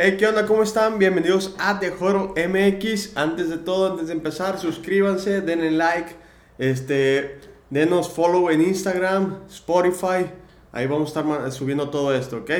Hey, ¿qué onda? ¿Cómo están? Bienvenidos a The Joro MX. Antes de todo, antes de empezar, suscríbanse, denle like, este, denos follow en Instagram, Spotify. Ahí vamos a estar subiendo todo esto, ¿ok?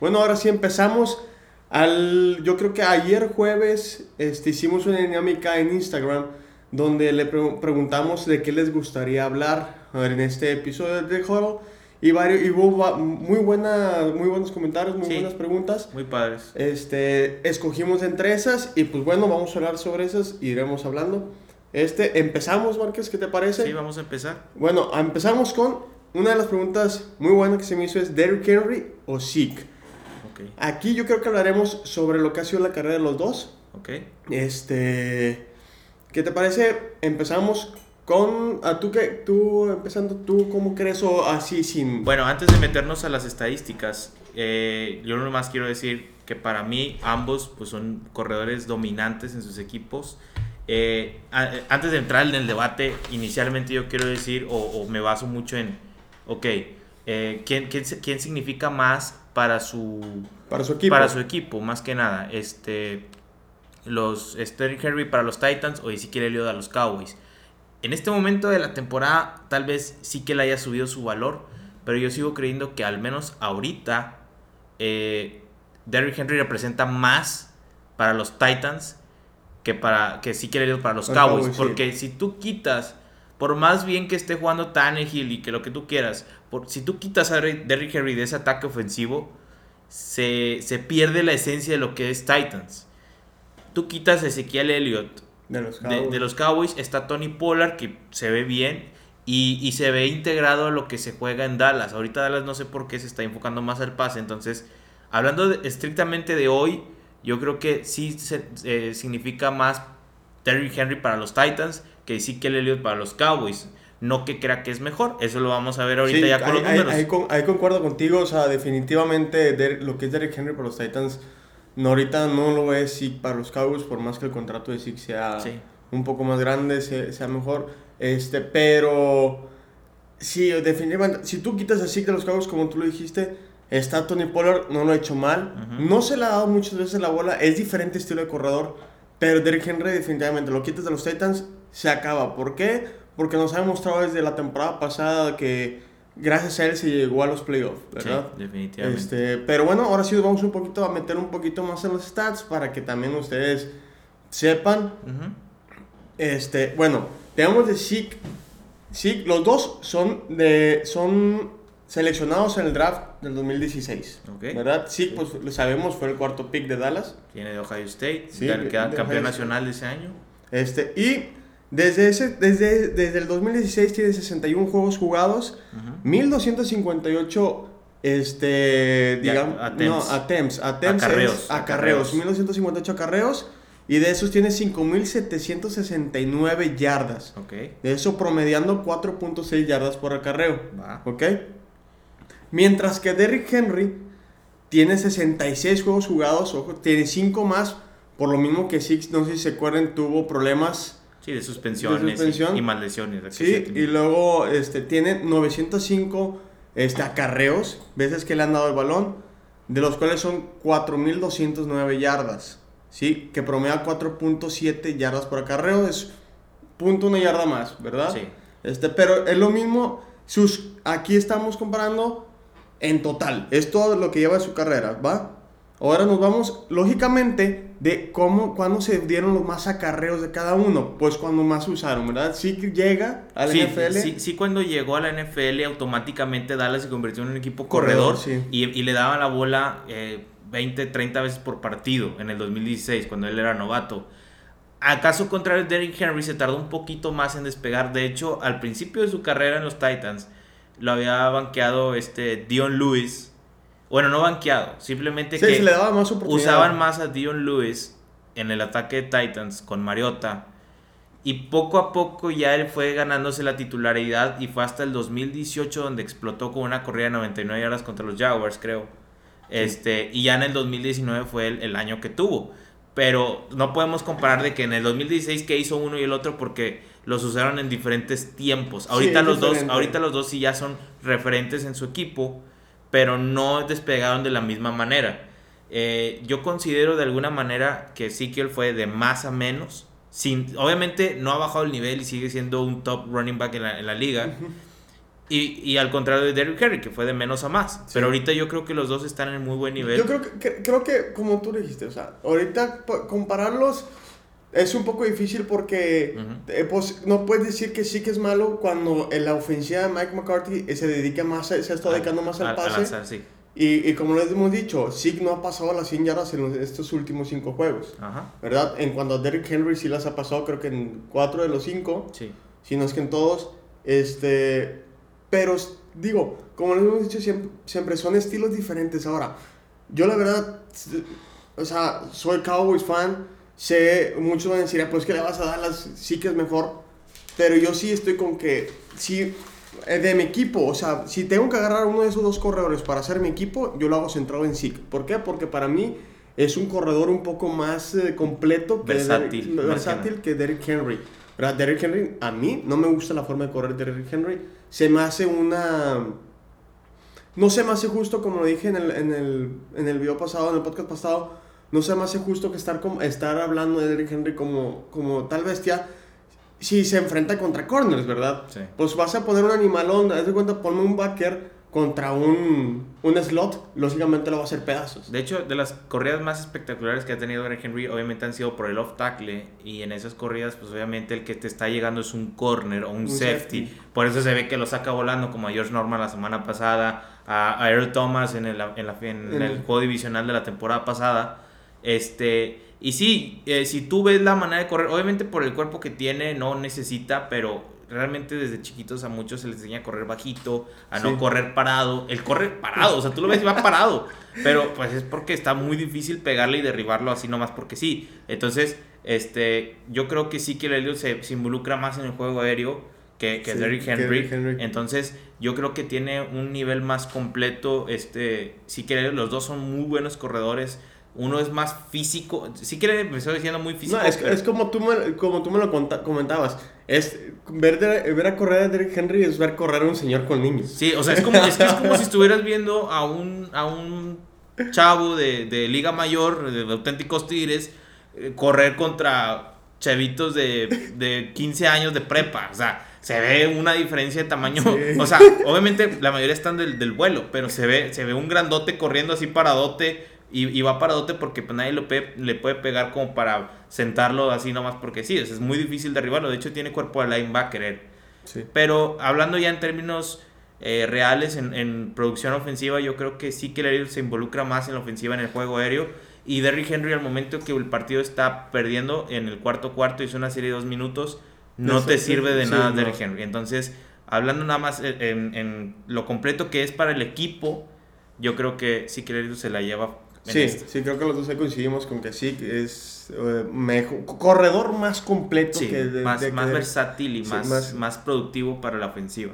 Bueno, ahora sí empezamos. Al, yo creo que ayer jueves este, hicimos una dinámica en Instagram donde le preguntamos de qué les gustaría hablar en este episodio de The Joro. Y, varios, y hubo muy, buena, muy buenos comentarios, muy buenas preguntas. Muy padres. Este, escogimos entre esas y pues bueno, vamos a hablar sobre esas y iremos hablando. Este, empezamos, Márquez, ¿qué te parece? Sí, vamos a empezar. Bueno, empezamos con una de las preguntas muy buenas que se me hizo es Derrick Henry o Zeke. Okay. Aquí yo creo que hablaremos sobre lo que ha sido la carrera de los dos. Ok. Este, ¿qué te parece? Empezamos con, ¿a tú qué? Tú, empezando, ¿tú cómo crees o así sin...? Bueno, antes de meternos a las estadísticas, eh, yo nomás quiero decir que para mí ambos pues, son corredores dominantes en sus equipos. Eh, antes de entrar en el debate, inicialmente yo quiero decir, o, me baso mucho en, ok, eh, ¿quién, quién, quién, significa más para su, para su equipo? Para su equipo, más que nada. Este, los Sterling Henry para los Titans o Ezekiel Elliott a los Cowboys en este momento de la temporada tal vez sí que le haya subido su valor, pero yo sigo creyendo que al menos ahorita eh, Derrick Henry representa más para los Titans que para que sí quiere para los Cowboys, porque si tú quitas por más bien que esté jugando Tannehill y que lo que tú quieras, por, si tú quitas a Derrick Henry de ese ataque ofensivo, se, se pierde la esencia de lo que es Titans. Tú quitas a Ezequiel Elliott, de los, Cowboys. está Tony Pollard, que se ve bien. Y, se ve integrado a lo que se juega en Dallas. Ahorita Dallas no sé por qué se está enfocando más al pase. Entonces, hablando estrictamente de hoy, yo creo que sí eh, significa más Terry Henry para los Titans que sí que Elliott para los Cowboys. No que crea que es mejor. Eso lo vamos a ver ahorita ya con los números. Ahí, concuerdo contigo. O sea, definitivamente lo que es Derrick Henry para los Titans no, ahorita no lo es sí para los Cowboys, por más que el contrato de Six sea un poco más grande, sea, mejor. Este, pero sí, definitivamente, si tú quitas a Six de los Cowboys, como tú lo dijiste, está Tony Pollard, no lo ha hecho mal. No se le ha dado muchas veces la bola, es diferente estilo de corredor, pero Derrick Henry definitivamente lo quitas de los Titans, se acaba. ¿Por qué? Porque nos ha demostrado desde la temporada pasada que gracias a él se llegó a los playoffs, ¿verdad? Sí, definitivamente. Este, pero bueno, ahora sí vamos un poquito a meter un poquito más en los stats para que también ustedes sepan. Este, bueno, tenemos de Zeke. Zeke, los dos son de son seleccionados en el draft del 2016. ¿Verdad? Zeke, pues lo sabemos, fue el cuarto pick de Dallas. Tiene de Ohio State, sí, queda campeón nacional de ese año. Este, y desde, ese, desde, desde el 2016 tiene 61 juegos jugados, 1258 este, digamos, no, attempts, attempts acarreos, acarreos, 1258 acarreos y de esos tiene 5769 yardas. Okay. De eso promediando 4.6 yardas por acarreo. ¿Ok? Mientras que Derrick Henry tiene 66 juegos jugados, ojo, tiene 5 más, por lo mismo que Six, no sé si se acuerdan, tuvo problemas Sí, de suspensiones y, maldiciones. Sí, y luego este, tiene 905 este, acarreos, veces que le han dado el balón, de los cuales son 4.209 yardas. Sí, que promedia 4.7 yardas por acarreo, es punto una yarda más, ¿verdad? Sí. Este, pero es lo mismo, sus, aquí estamos comparando en total, es todo lo que lleva su carrera, ¿va? Ahora nos vamos, lógicamente, de cómo, cuándo se dieron los más acarreos de cada uno. Pues cuando más usaron, ¿verdad? Sí llega a la NFL. Sí, sí, cuando llegó a la NFL, automáticamente Dallas se convirtió en un equipo corredor, y, y, le daban la bola 20, eh, 30 veces por partido en el 2016, cuando él era novato. Acaso contrario, Derrick Henry se tardó un poquito más en despegar. De hecho, al principio de su carrera en los Titans, lo había banqueado este Dion Lewis bueno, no banqueado, simplemente que usaban más a Dion Lewis en el ataque de Titans con Mariota. Y poco a poco ya él fue ganándose la titularidad y fue hasta el 2018 donde explotó con una corrida de 99 yardas contra los Jaguars, creo. Este, y ya en el 2019 fue el, año que tuvo. Pero no podemos comparar de que en el 2016 que hizo uno y el otro porque los usaron en diferentes tiempos. Ahorita los dos, ahorita los dos sí ya son referentes en su equipo pero no despegaron de la misma manera. Eh, yo considero de alguna manera que Ezekiel fue de más a menos. Sin, obviamente no ha bajado el nivel y sigue siendo un top running back en la, liga. y, y, al contrario de Derrick Henry, que fue de menos a más. Pero ahorita yo creo que los dos están en muy buen nivel. Yo creo que, creo que como tú dijiste, o sea, ahorita compararlos es un poco difícil porque eh, pues, no puedes decir que sí que es malo cuando en la ofensiva de Mike McCarthy se dedica más, se está dedicando más al, pase. y, y, como les hemos dicho, sí no ha pasado las 100 yardas en estos últimos 5 juegos. ¿Verdad? En cuanto a Derrick Henry sí las ha pasado, creo que en 4 de los 5. Sí. Si no es que en todos. Este, pero digo, como les hemos dicho siempre, siempre son estilos diferentes. Ahora, yo la verdad, o sea, soy Cowboys fan sé, muchos van a decir, ah, pues que le vas a dar las, sí que es mejor, pero yo sí estoy con que, sí, eh, de mi equipo, o sea, si tengo que agarrar uno de esos dos corredores para hacer mi equipo, yo lo hago centrado en SIC. ¿Por qué? Porque para mí es un corredor un poco más eh, completo, que versátil, versátil que Derrick Henry. ¿verdad? Derrick Henry, a mí no me gusta la forma de correr de Derrick Henry. Se me hace una... No se me hace justo, como lo dije en el, en el, en el video pasado, en el podcast pasado, no se me hace justo que estar, como, estar hablando de Derrick Henry como, como tal bestia si se enfrenta contra corners, ¿verdad? Sí. Pues vas a poner un animalón, haz de cuenta, ponme un backer contra un, un slot, lógicamente lo va a hacer pedazos. De hecho, de las corridas más espectaculares que ha tenido Derrick Henry, obviamente han sido por el off tackle, y en esas corridas, pues obviamente el que te está llegando es un corner o un, safety. Por eso se ve que lo saca volando, como a George Norman la semana pasada, a, Earl Thomas en el, en, la, en el juego divisional de la temporada pasada. Este, y sí, eh, si tú ves la manera de correr, obviamente por el cuerpo que tiene no necesita, pero realmente desde chiquitos a muchos se les enseña a correr bajito, a no correr parado. El corre parado, o sea, tú lo ves y va parado. Pero pues es porque está muy difícil pegarle y derribarlo así nomás porque sí. Entonces, este, yo creo que sí que el Helio se, involucra más en el juego aéreo que, que Derrick Henry. Entonces, yo creo que tiene un nivel más completo. Este, sí que los dos son muy buenos corredores uno es más físico. Si quiere, me estoy diciendo muy físico. No, es, como, tú me, como tú me lo comentabas. Es ver, ver a correr a Derrick Henry es ver correr a un señor con niños. Sí, o sea, es como, es, como si estuvieras viendo a un, a un chavo de, de Liga Mayor, de, auténticos tigres, eh, correr contra chavitos de, de 15 años de prepa. O sea, se ve una diferencia de tamaño. O sea, obviamente la mayoría están del, del vuelo, pero se ve, se ve un grandote corriendo así paradote y, va paradote porque pues, nadie lo le puede pegar como para sentarlo así nomás porque sí, es, muy difícil derribarlo. De hecho, tiene cuerpo de linebacker él. Pero hablando ya en términos eh, reales, en, producción ofensiva, yo creo que sí que el se involucra más en la ofensiva en el juego aéreo. Y Derrick Henry, al momento que el partido está perdiendo en el cuarto cuarto, hizo una serie de dos minutos, no, te sirve de nada Derrick Henry. Entonces, hablando nada más en, en, lo completo que es para el equipo, yo creo que sí que se la lleva Sí, sí, creo que los dos coincidimos con que sí, es eh, mejor, corredor más completo que más, más versátil y más, más, productivo para la ofensiva.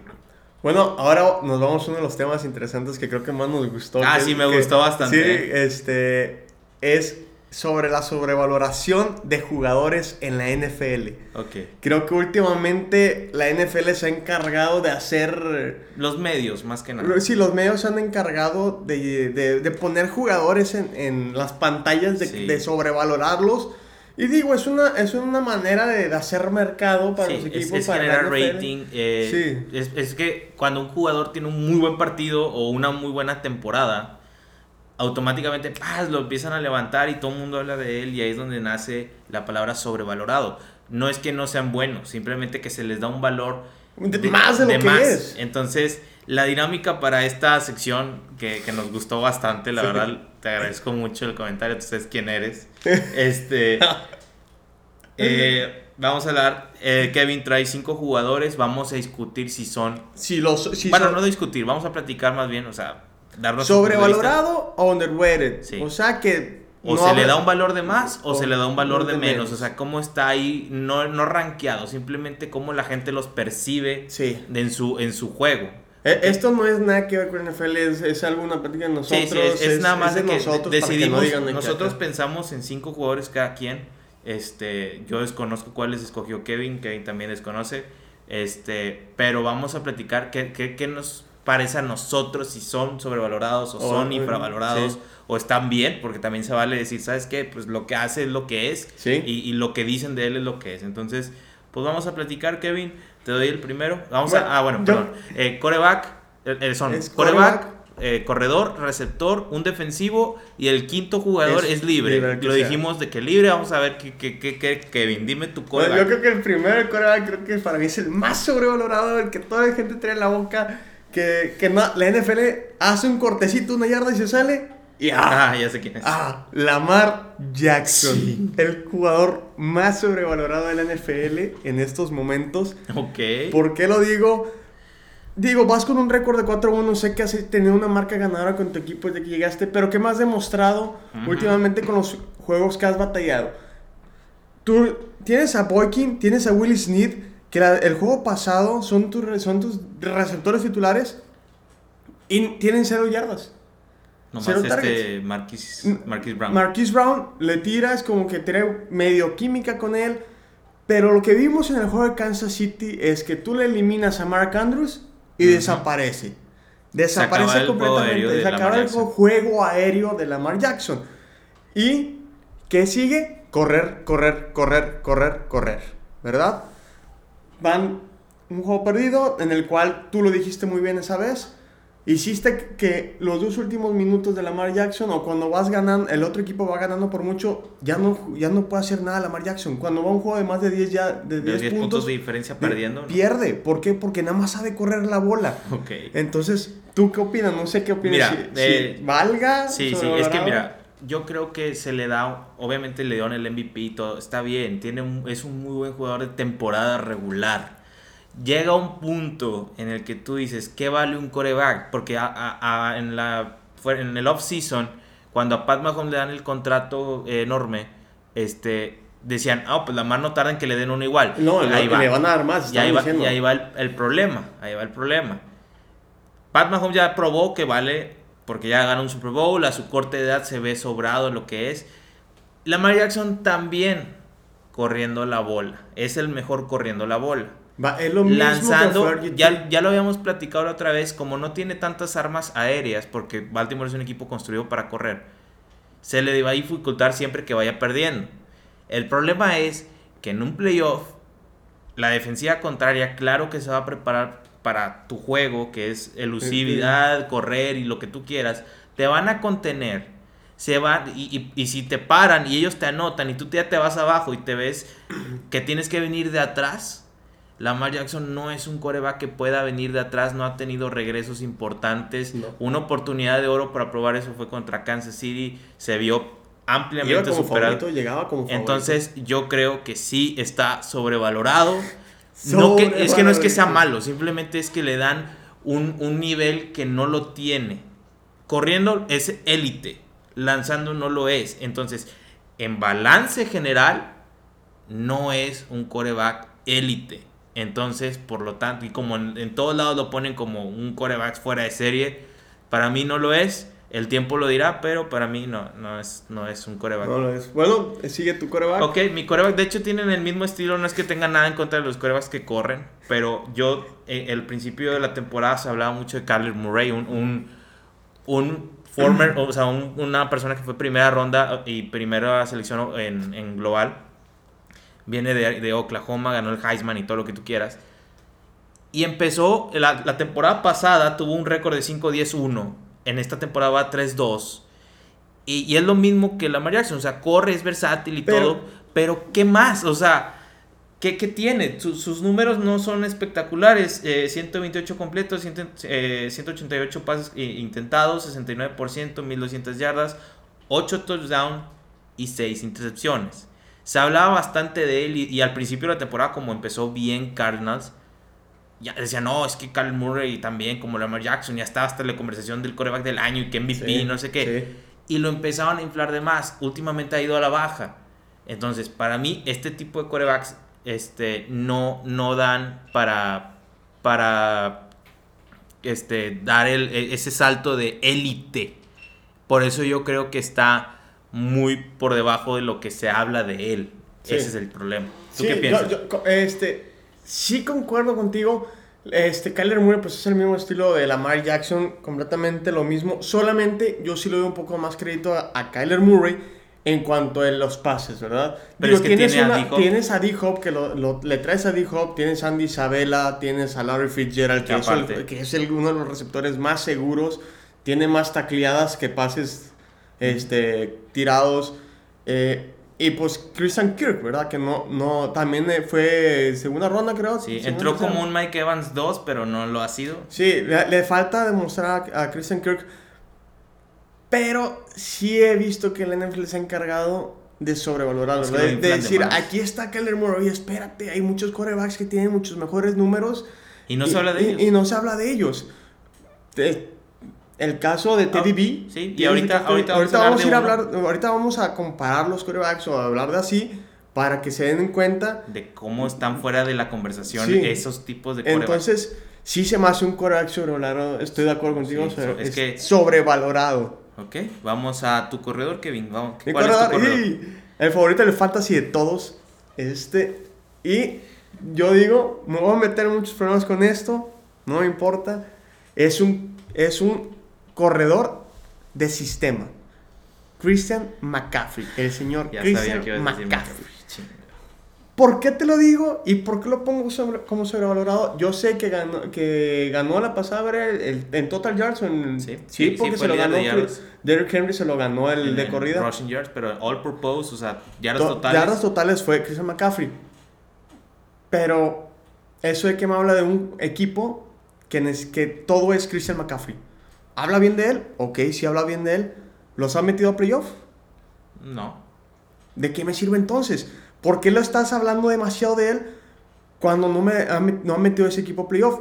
Bueno, ahora nos vamos a uno de los temas interesantes que creo que más nos gustó. Ah, sí, me gustó bastante. Sí, este, es sobre la sobrevaloración de jugadores en la NFL. Ok. Creo que últimamente la NFL se ha encargado de hacer... Los medios, más que nada. Sí, los medios se han encargado de, de, poner jugadores en, en, las pantallas, de, de, sobrevalorarlos. Y digo, es una, es una manera de, hacer mercado para los equipos. Es, generar rating. Eh, sí. es, es que cuando un jugador tiene un muy buen partido o una muy buena temporada automáticamente ¡paz! lo empiezan a levantar y todo el mundo habla de él y ahí es donde nace la palabra sobrevalorado. No es que no sean buenos, simplemente que se les da un valor de, más de lo que es. Entonces, la dinámica para esta sección que, nos gustó bastante, la verdad, te agradezco mucho el comentario, tú sabes quién eres. Este, eh, vamos a hablar, eh, Kevin trae cinco jugadores, vamos a discutir si son... Si los, bueno, no discutir, vamos a platicar más bien, o sea sobrevalorado o underrated. O sea que. O se le da un valor de más o, se le da un valor de, menos. O sea, cómo está ahí, no, no rankeado, simplemente cómo la gente los percibe en, su, en su juego. E, esto no es nada que ver con NFL, es, es alguna práctica de nosotros. es, nada más de, que nosotros decidimos. nosotros pensamos en cinco jugadores cada quien. Este, yo desconozco cuáles escogió Kevin, Kevin también desconoce. Este, pero vamos a platicar qué, qué, qué nos parece a nosotros si son sobrevalorados o, son infravalorados o están bien, porque también se vale decir, ¿sabes qué? Pues lo que hace es lo que es y, lo que dicen de él es lo que es. Entonces, pues vamos a platicar, Kevin. Te doy el primero. Vamos a. Ah, bueno, perdón. Eh, coreback. Eh, son coreback, eh, corredor, receptor, un defensivo y el quinto jugador es, libre. Lo dijimos de que libre. Vamos a ver qué, qué, qué, Kevin. Dime tu coreback. yo creo que el primero coreback, creo que para mí es el más sobrevalorado, el que toda la gente trae en la boca. Que, que la NFL hace un cortecito, una yarda y se sale y ah, ya sé quién es. Ah, Lamar Jackson. El jugador más sobrevalorado de la NFL en estos momentos. Ok. ¿Por qué lo digo? Digo, vas con un récord de 4-1, sé que has tenido una marca ganadora con tu equipo desde que llegaste, pero ¿qué más has demostrado últimamente con los juegos que has batallado? Tú tienes a Boykin, tienes a Willie Sneed, que el juego pasado son, son tus receptores titulares y tienen cero yardas. Nomás este Marquis, Marquis Brown. Marquis Brown le tiras como que tiene medio química con él. Pero lo que vimos en el juego de Kansas City es que tú le eliminas a Mark Andrews y desaparece. Desaparece completamente. Se acaba el juego aéreo de Lamar Jackson. ¿Y qué sigue? Correr, correr, correr, correr, correr. ¿Verdad? Van un juego perdido en el cual tú lo dijiste muy bien esa vez hiciste que los dos últimos minutos de Lamar Jackson o cuando vas ganando, el otro equipo va ganando por mucho, ya no, ya no puede hacer nada Lamar Jackson. Cuando va un juego de más de 10 ya de 10, puntos, de diferencia perdiendo. Pierde, ¿por qué? Porque nada más sabe correr la bola. Ok. Entonces, ¿tú qué opinas? No sé qué opinas. Mira, eh, valga. Sí, sí, es que mira, yo creo que se le da, obviamente le dio el MVP y todo, está bien, tiene es un muy buen jugador de temporada regular llega un punto en el que tú dices, ¿qué vale un coreback? Porque en, la, en el off-season, cuando a Pat Mahomes le dan el contrato enorme, este, decían, ah, pues la más no tarda en que le den uno igual. No, ahí va. le van a dar más. Y ahí, va, y ahí va, el, problema, ahí va el problema. Pat Mahomes ya probó que vale, porque ya ganó un Super Bowl, a su corta edad se ve sobrado lo que es. Lamar Jackson también corriendo la bola, es el mejor corriendo la bola lanzando, ya, ya lo habíamos platicado la otra vez, como no tiene tantas armas aéreas, porque Baltimore es un equipo construido para correr, se le va a dificultar siempre que vaya perdiendo. El problema es que en un playoff, la defensiva contraria, claro que se va a preparar para tu juego, que es elusividad, correr y lo que tú quieras, te van a contener. Se van, y, y, si te paran y ellos te anotan y tú ya te vas abajo y te ves que tienes que venir de atrás, Lamar Jackson no es un coreback que pueda venir de atrás, no ha tenido regresos importantes. Una oportunidad de oro para probar eso fue contra Kansas City, se vio ampliamente superado. llegaba como Entonces yo creo que sí está sobrevalorado. No que, es que no es que sea malo, simplemente es que le dan un, un nivel que no lo tiene. Corriendo es élite, lanzando no lo es. Entonces, en balance general, no es un coreback élite. Entonces, por lo tanto, y como en, todos lados lo ponen como un coreback fuera de serie, para mí no lo es. El tiempo lo dirá, pero para mí no, no, es, no es un coreback. No lo es. Bueno, sigue tu coreback. Ok, mi coreback, de hecho, tienen el mismo estilo. No es que tenga nada en contra de los corebacks que corren, pero yo, eh, el principio de la temporada se hablaba mucho de Kyler Murray, un, un, un former, o sea, una persona que fue primera ronda y primera selección en, en global viene de, Oklahoma, ganó el Heisman y todo lo que tú quieras. Y empezó, la, temporada pasada tuvo un récord de 5-10-1. En esta temporada va 3-2. Y, es lo mismo que la Jackson. O sea, corre, es versátil y todo. Pero, ¿qué más? O sea, ¿qué, tiene? Sus, números no son espectaculares. 128 eh, completos, 188 eh, pases intentados, 69%, 1200 yardas, 8 touchdowns y 6 intercepciones. Se hablaba bastante de él y, al principio de la temporada, como empezó bien Cardinals, ya decía, no, es que Carl Murray también, como Lamar Jackson, ya estaba hasta la conversación del coreback del año y que MVP, no sé qué. Y lo empezaban a inflar de más. Últimamente ha ido a la baja. Entonces, para mí, este tipo de corebacks este, no, no dan para, para este, dar el, e, ese salto de élite. Por eso yo creo que está muy por debajo de lo que se habla de él. Ese es el problema. ¿Tú qué piensas? este, sí concuerdo contigo. Este, Kyler Murray pues es el mismo estilo de Lamar Jackson, completamente lo mismo. Solamente yo sí le doy un poco más crédito a, Kyler Murray en cuanto a los pases, ¿verdad? Pero es que tienes, a tienes a D-Hop, que lo, le traes a D-Hop, tienes a Andy Isabella, tienes a Larry Fitzgerald, que, es, uno de los receptores más seguros, tiene más tacleadas que pases este, tirados. Eh, y pues Christian Kirk, ¿verdad? Que no, no, también eh, fue segunda ronda, creo. Sí, entró como un Mike Evans 2, pero no lo ha sido. Sí, le, falta demostrar a, Christian Kirk. Pero sí he visto que el NFL se ha encargado de sobrevalorarlo. de, decir, aquí está Keller Murray, espérate, hay muchos quarterbacks que tienen muchos mejores números. Y no se habla de ellos. Y no se habla de ellos el caso de Teddy B. Sí, y ahorita, ahorita, vamos, a, ir a hablar, ahorita vamos a comparar los corebacks o a hablar de así para que se den cuenta de cómo están fuera de la conversación esos tipos de corebacks. Entonces, sí se me hace un coreback sobrevalorado, estoy de acuerdo contigo, es, que sobrevalorado. Ok, vamos a tu corredor, Kevin. Vamos, ¿cuál es tu corredor? el favorito del fantasy de todos, este, y yo digo, me voy a meter muchos problemas con esto, no me importa, es un, es un corredor de sistema. Christian McCaffrey, el señor Christian McCaffrey. ¿Por qué te lo digo y por qué lo pongo como sobrevalorado? Yo sé que ganó, que ganó la pasada el, en Total Yards. En, sí, sí, porque se lo ganó. Derrick Henry se lo ganó el de corrida. Rushing yards, pero all purpose, o sea, yardas totales. Yardas totales fue Christian McCaffrey. Pero eso de que me habla de un equipo que, que todo es Christian McCaffrey. ¿Habla bien de él? Ok, si habla bien de él. ¿Los ha metido a playoff? No. ¿De qué me sirve entonces? ¿Por qué lo estás hablando demasiado de él cuando no, me ha, no ha metido ese equipo a playoff?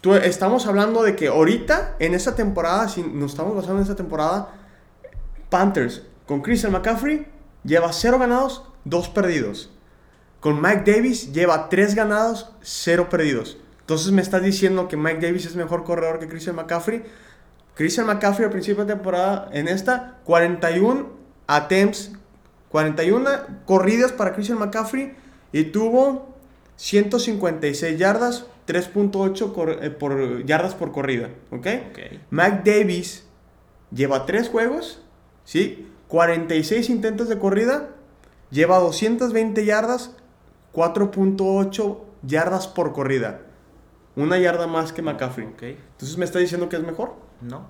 Tú, estamos hablando de que ahorita, en esta temporada, si nos estamos basando en esta temporada, Panthers con Christian McCaffrey lleva 0 ganados, 2 perdidos. Con Mike Davis lleva 3 ganados, 0 perdidos. Entonces me estás diciendo que Mike Davis es mejor corredor que Christian McCaffrey. Christian McCaffrey al principio de temporada, en esta, 41 attempts, 41 corridas para Christian McCaffrey y tuvo 156 yardas, 3.8 eh, por yardas por corrida, ¿ok? Mac Davis lleva 3 juegos, ¿sí? 46 intentos de corrida, lleva 220 yardas, 4.8 yardas por corrida. Una yarda más que McCaffrey. Entonces me está diciendo que es mejor. No.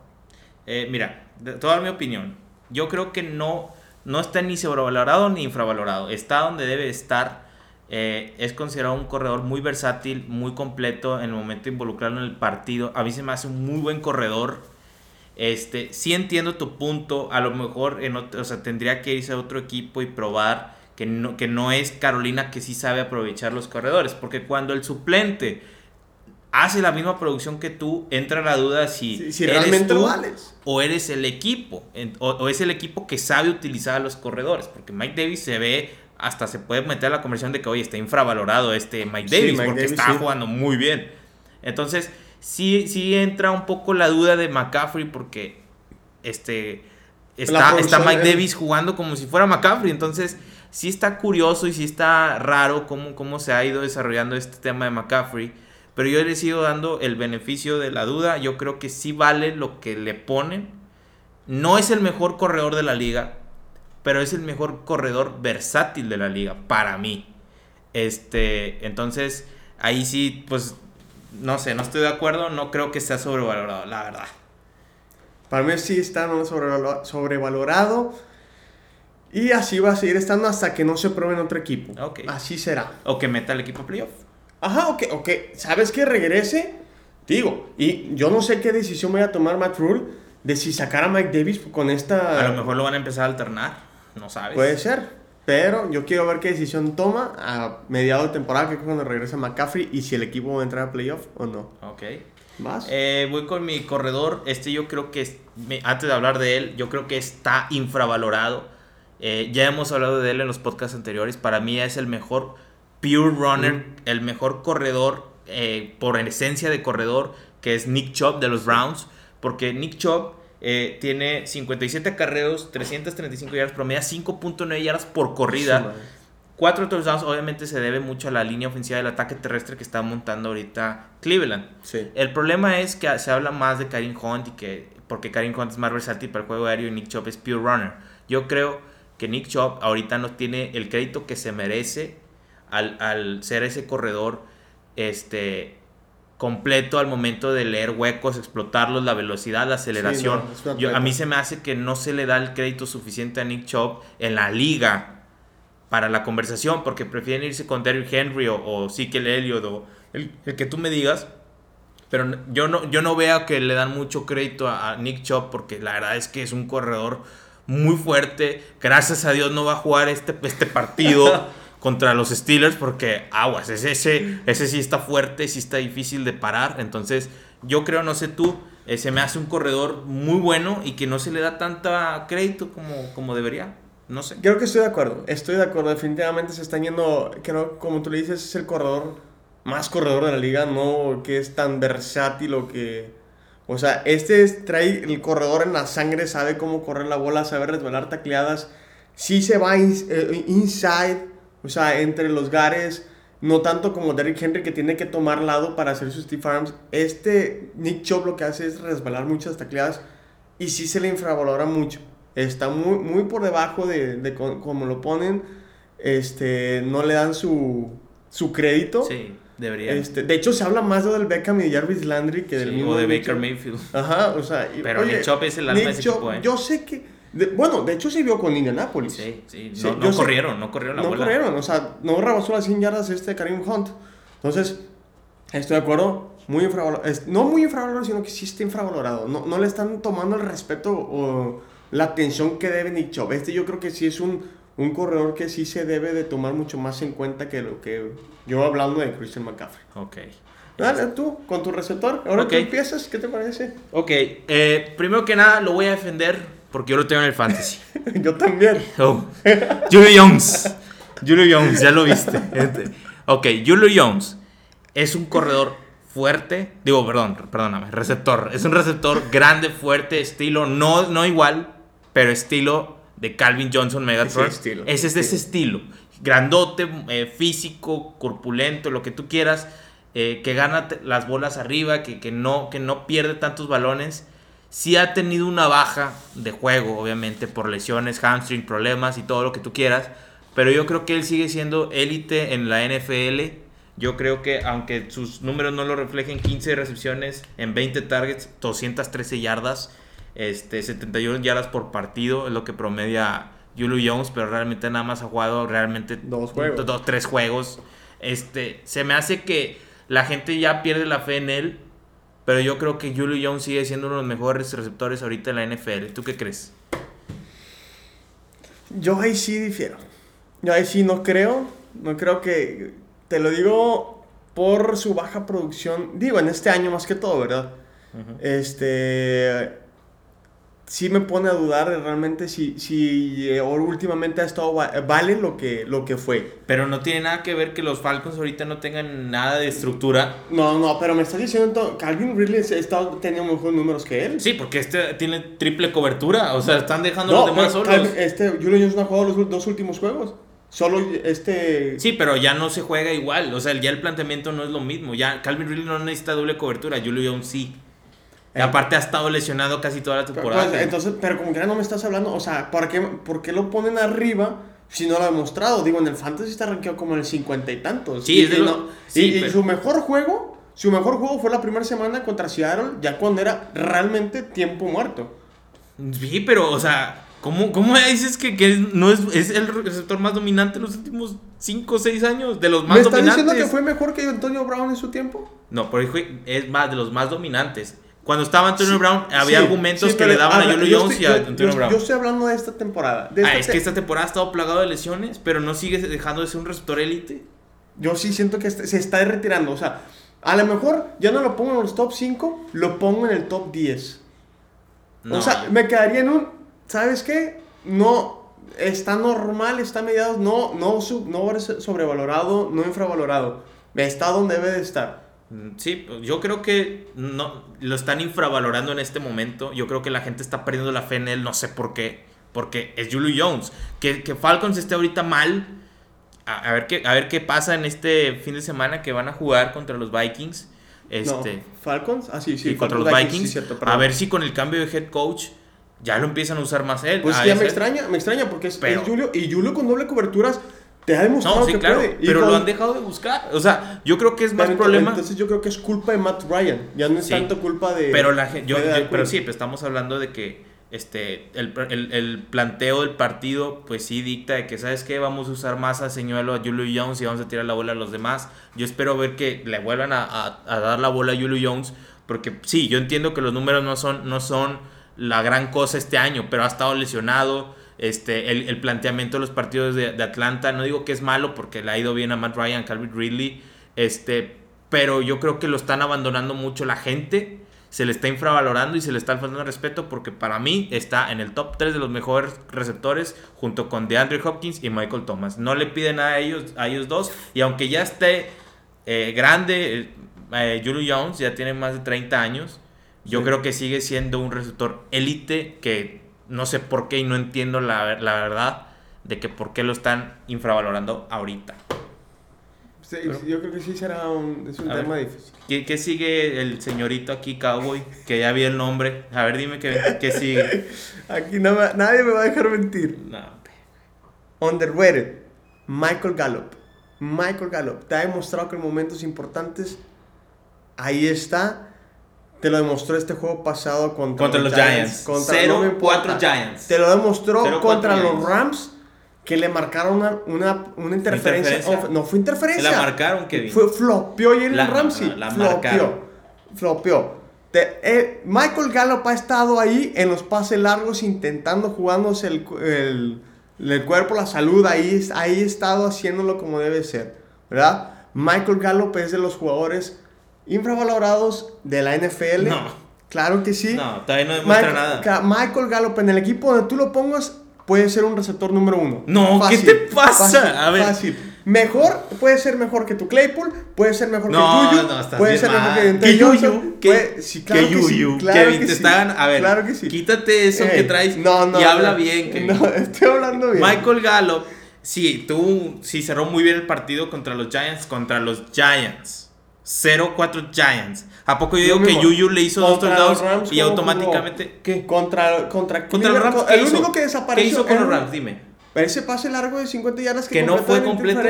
Eh, mira, toda mi opinión. Yo creo que no, no está ni sobrevalorado ni infravalorado. Está donde debe estar. Eh, es considerado un corredor muy versátil, muy completo en el momento de involucrarlo en el partido. A mí se me hace un muy buen corredor. Este, sí entiendo tu punto. A lo mejor en otro, o sea, tendría que irse a otro equipo y probar que no, que no es Carolina que sí sabe aprovechar los corredores. Porque cuando el suplente hace la misma producción que tú, entra la duda si, si, realmente tú o eres el equipo, o, es el equipo que sabe utilizar a los corredores, porque Mike Davis se ve, hasta se puede meter a la conversión de que, oye, está infravalorado este Mike Davis, porque está jugando muy bien. Entonces, sí, sí entra un poco la duda de McCaffrey, porque este, está, está Mike Davis jugando como si fuera McCaffrey, entonces sí está curioso y sí está raro cómo, cómo se ha ido desarrollando este tema de McCaffrey. Pero yo le sigo dando el beneficio de la duda. Yo creo que sí vale lo que le ponen. No es el mejor corredor de la liga, pero es el mejor corredor versátil de la liga, para mí. Este, entonces, ahí sí, pues, no sé, no estoy de acuerdo. No creo que sea sobrevalorado, la verdad. Para mí sí está sobrevalorado. Y así va a seguir estando hasta que no se pruebe en otro equipo. Así será. O que meta el equipo playoff. Ajá, ok, ok. ¿Sabes que regrese? Digo, y yo no sé qué decisión voy a tomar Matt Rule de si sacar a Mike Davis con esta... A lo mejor lo van a empezar a alternar, no sabes. Puede ser, pero yo quiero ver qué decisión toma a mediados de temporada, que es cuando regresa McCaffrey, y si el equipo va a entrar a playoff o no. Ok. ¿Más? Eh, voy con mi corredor. Este yo creo que, antes de hablar de él, yo creo que está infravalorado. Eh, ya hemos hablado de él en los podcasts anteriores. Para mí es el mejor pure runner, el mejor corredor eh, por esencia de corredor, que es Nick Chubb de los Browns, porque Nick Chubb eh, tiene 57 carreos, 335 yardas, promedia 5.9 yardas por corrida. Cuatro touchdowns obviamente se debe mucho a la línea ofensiva del ataque terrestre que está montando ahorita Cleveland. Sí. El problema es que se habla más de Karim Hunt y que porque Karim Hunt es más versátil para el juego aéreo y Nick Chubb es pure runner. Yo creo que Nick Chubb ahorita no tiene el crédito que se merece al, al ser ese corredor este completo al momento de leer huecos, explotarlos, la velocidad, la aceleración. Yo, a mí se me hace que no se le da el crédito suficiente a Nick Chubb en la liga para la conversación, porque prefieren irse con Derrick Henry o, o Ezekiel Elliott o el, que tú me digas. Pero yo no, yo no veo que le dan mucho crédito a, Nick Chubb, porque la verdad es que es un corredor muy fuerte. Gracias a Dios no va a jugar este, este partido. contra los Steelers porque aguas, ese, ese, ese sí está fuerte, sí está difícil de parar. Entonces, yo creo, no sé tú, eh, se me hace un corredor muy bueno y que no se le da tanta crédito como, como debería. No sé. Creo que estoy de acuerdo. Estoy de acuerdo. Definitivamente se están yendo. Creo, como tú le dices, es el corredor más corredor de la liga. No que es tan versátil o que. O sea, este trae el corredor en la sangre, sabe cómo correr la bola, sabe resbalar tacleadas. Sí se va eh, inside o sea, entre los gares, no tanto como Derrick Henry que tiene que tomar lado para hacer sus Steve Arms. Este Nick Chubb lo que hace es resbalar muchas tacleadas y sí se le infravalora mucho. Está muy, muy por debajo de, de como lo ponen. Este, no le dan su, su crédito. Sí, debería. Este, de hecho, se habla más de del Beckham y de Jarvis Landry que del mismo. O de Baker Mayfield. Ajá, o sea. Pero Nick Chubb es el alma de ese equipo, ¿eh? Yo sé que bueno, de hecho se vio con Indianapolis. Sí, sí. No, corrieron, no corrieron la No corrieron, o sea, no rebasó las 100 yardas este Karim Hunt. Entonces, estoy de acuerdo, muy infravalorado. No muy infravalorado, sino que sí está infravalorado. No, no le están tomando el respeto o la atención que debe Nick Chubb. Este yo creo que sí es un, un corredor que sí se debe de tomar mucho más en cuenta que lo que yo hablando de Christian McCaffrey. Ok. Dale, tú, con tu receptor. Ahora tú empiezas, ¿qué te parece? Ok, eh, primero que nada lo voy a defender porque yo lo tengo en el fantasy. yo también. Oh. Julio Jones. Julio Jones, ya lo viste. ok, Julio Jones es un corredor fuerte. Digo, perdón, perdóname, receptor. Es un receptor grande, fuerte, estilo, no, no igual, pero estilo de Calvin Johnson Megatron. Ese, ese es de ese estilo. Grandote, eh, físico, corpulento, lo que tú quieras. Eh, que gana las bolas arriba, que, que, no, que no pierde tantos balones sí ha tenido una baja de juego, obviamente, por lesiones, hamstring, problemas y todo lo que tú quieras. Pero yo creo que él sigue siendo élite en la NFL. Yo creo que aunque sus números no lo reflejen, 15 recepciones en 20 targets, 213 yardas, este, 71 yardas por partido es lo que promedia Julio Jones, pero realmente nada más ha jugado realmente dos juegos. Dos, tres juegos. Este, se me hace que la gente ya pierde la fe en él pero yo creo que Julio Jones sigue siendo uno de los mejores receptores ahorita en la NFL. ¿Tú qué crees? Yo ahí sí difiero. Yo ahí sí no creo. No creo que. Te lo digo por su baja producción. Digo, en este año más que todo, ¿verdad? Este sí me pone a dudar realmente si, si eh, últimamente ha estado vale lo que, lo que fue. Pero no tiene nada que ver que los Falcons ahorita no tengan nada de estructura. No, no, pero me estás diciendo Calvin Ridley estado teniendo mejores números que él. Sí, porque este tiene triple cobertura, o sea, están dejando los demás solos. este Julio Jones no ha jugado los dos últimos juegos. Solo este. Sí, pero ya no se juega igual. O sea, ya el planteamiento no es lo mismo. Ya Calvin Ridley no necesita doble cobertura. Julio Jones sí. Y aparte ha estado lesionado casi toda la temporada. Pues, entonces, pero como que ya no me estás hablando, o sea, ¿por qué, ¿por qué lo ponen arriba si no lo ha demostrado? Digo, en el Fantasy está rankeado como en el cincuenta y tantos. Sí, y, y, su mejor juego, su mejor juego fue la primera semana contra Seattle, ya cuando era realmente tiempo muerto. Sí, pero, o sea, ¿cómo, cómo dices que, que no es, es, el receptor más dominante en los últimos 5 o 6 años? De los más ¿Me estás diciendo que fue mejor que Antonio Brown en su tiempo? No, pero es más de los más dominantes. Cuando estaba Antonio Brown, había argumentos que le daban a, Julio Jones y a Antonio Brown. Yo estoy hablando de esta temporada. ah, es que esta temporada ha estado plagado de lesiones, pero no sigue dejando de ser un receptor élite. Yo sí siento que se está retirando. O sea, a lo mejor ya no lo pongo en los top 5, lo pongo en el top 10. O sea, me quedaría en un. ¿Sabes qué? No. Está normal, está mediado, no, no, sub, no sobrevalorado, no infravalorado. Está donde debe de estar. Mm, sí, yo creo que no lo están infravalorando en este momento. Yo creo que la gente está perdiendo la fe en él, no sé por qué. Porque es Julio Jones. Que, que Falcons esté ahorita mal, a, ver qué, a ver qué pasa en este fin de semana que van a jugar contra los Vikings. Este, Falcons, ah, sí, sí. Y contra los Vikings. a ver si con el cambio de head coach ya lo empiezan a usar más él. Pues ya me extraña, me extraña porque es, Julio y Julio con doble coberturas te ha demostrado no, sí, claro, Pero lo han dejado de buscar. O sea, yo creo que es más problema. Entonces yo creo que es culpa de Matt Ryan. Ya no es tanto culpa de. Pero la yo, pero sí, pues estamos hablando de que este el, el, planteo del partido, pues sí dicta de que, ¿sabes qué? Vamos a usar más a Señuelo, a Julio Jones y vamos a tirar la bola a los demás. Yo espero ver que le vuelvan a, a, dar la bola a Julio Jones. Porque sí, yo entiendo que los números no son, no son la gran cosa este año, pero ha estado lesionado este, el, planteamiento de los partidos de, Atlanta, no digo que es malo porque le ha ido bien a Matt Ryan, Calvin Ridley, este, pero yo creo que lo están abandonando mucho la gente, se le está infravalorando y se le está faltando respeto porque para mí está en el top 3 de los mejores receptores junto con DeAndre Hopkins y Michael Thomas. No le piden nada a ellos, a ellos dos y aunque ya esté eh, grande, eh, Julio Jones ya tiene más de 30 años, yo creo que sigue siendo un receptor élite que no sé por qué y no entiendo la, verdad de que por qué lo están infravalorando ahorita. yo creo que sí será un, es un tema difícil. ¿qué, sigue el señorito aquí, Cowboy? Que ya vi el nombre. A ver, dime qué, qué sigue. aquí nadie me va a dejar mentir. No. Underrated. Michael Gallup. Michael Gallup. Te ha demostrado que en momentos importantes ahí está te lo demostró este juego pasado contra, contra los Giants. Contra, 0-4 Giants. Te lo demostró contra los Rams que le marcaron una, una, una interferencia. no fue interferencia. La marcaron, Kevin. Fue flopeó y el Ramsey. La, flopeó. Flopeó. Eh, Michael Gallup ha estado ahí en los pases largos intentando jugándose el, el, el cuerpo, la salud. Ahí, ahí ha estado haciéndolo como debe ser. ¿Verdad? Michael Gallup es de los jugadores infravalorados de la NFL. No. Claro que sí. No, todavía no demuestra nada. Michael Gallup, en el equipo donde tú lo pongas, puede ser un receptor número uno. No, ¿qué te pasa? a ver. Fácil. Mejor, puede ser mejor que tu Claypool, puede ser mejor que Yuyu, no, estás puede ser mejor que ¿Qué Yuyu? ¿Qué, sí, claro que Yuyu? Sí, Kevin, te están, a ver, claro que sí. quítate eso que traes no, no, y habla bien. No, estoy hablando bien. Michael Gallup, sí, tú, sí cerró muy bien el partido contra los Giants, contra los Giants 0-4 Giants. ¿A poco yo digo que Yuyu le hizo dos touchdowns y automáticamente. ¿Qué? Contra, contra, contra los Rams. el único que desapareció. ¿Qué hizo con los Rams? Dime. Ese pase largo de 50 yardas que, no fue completo.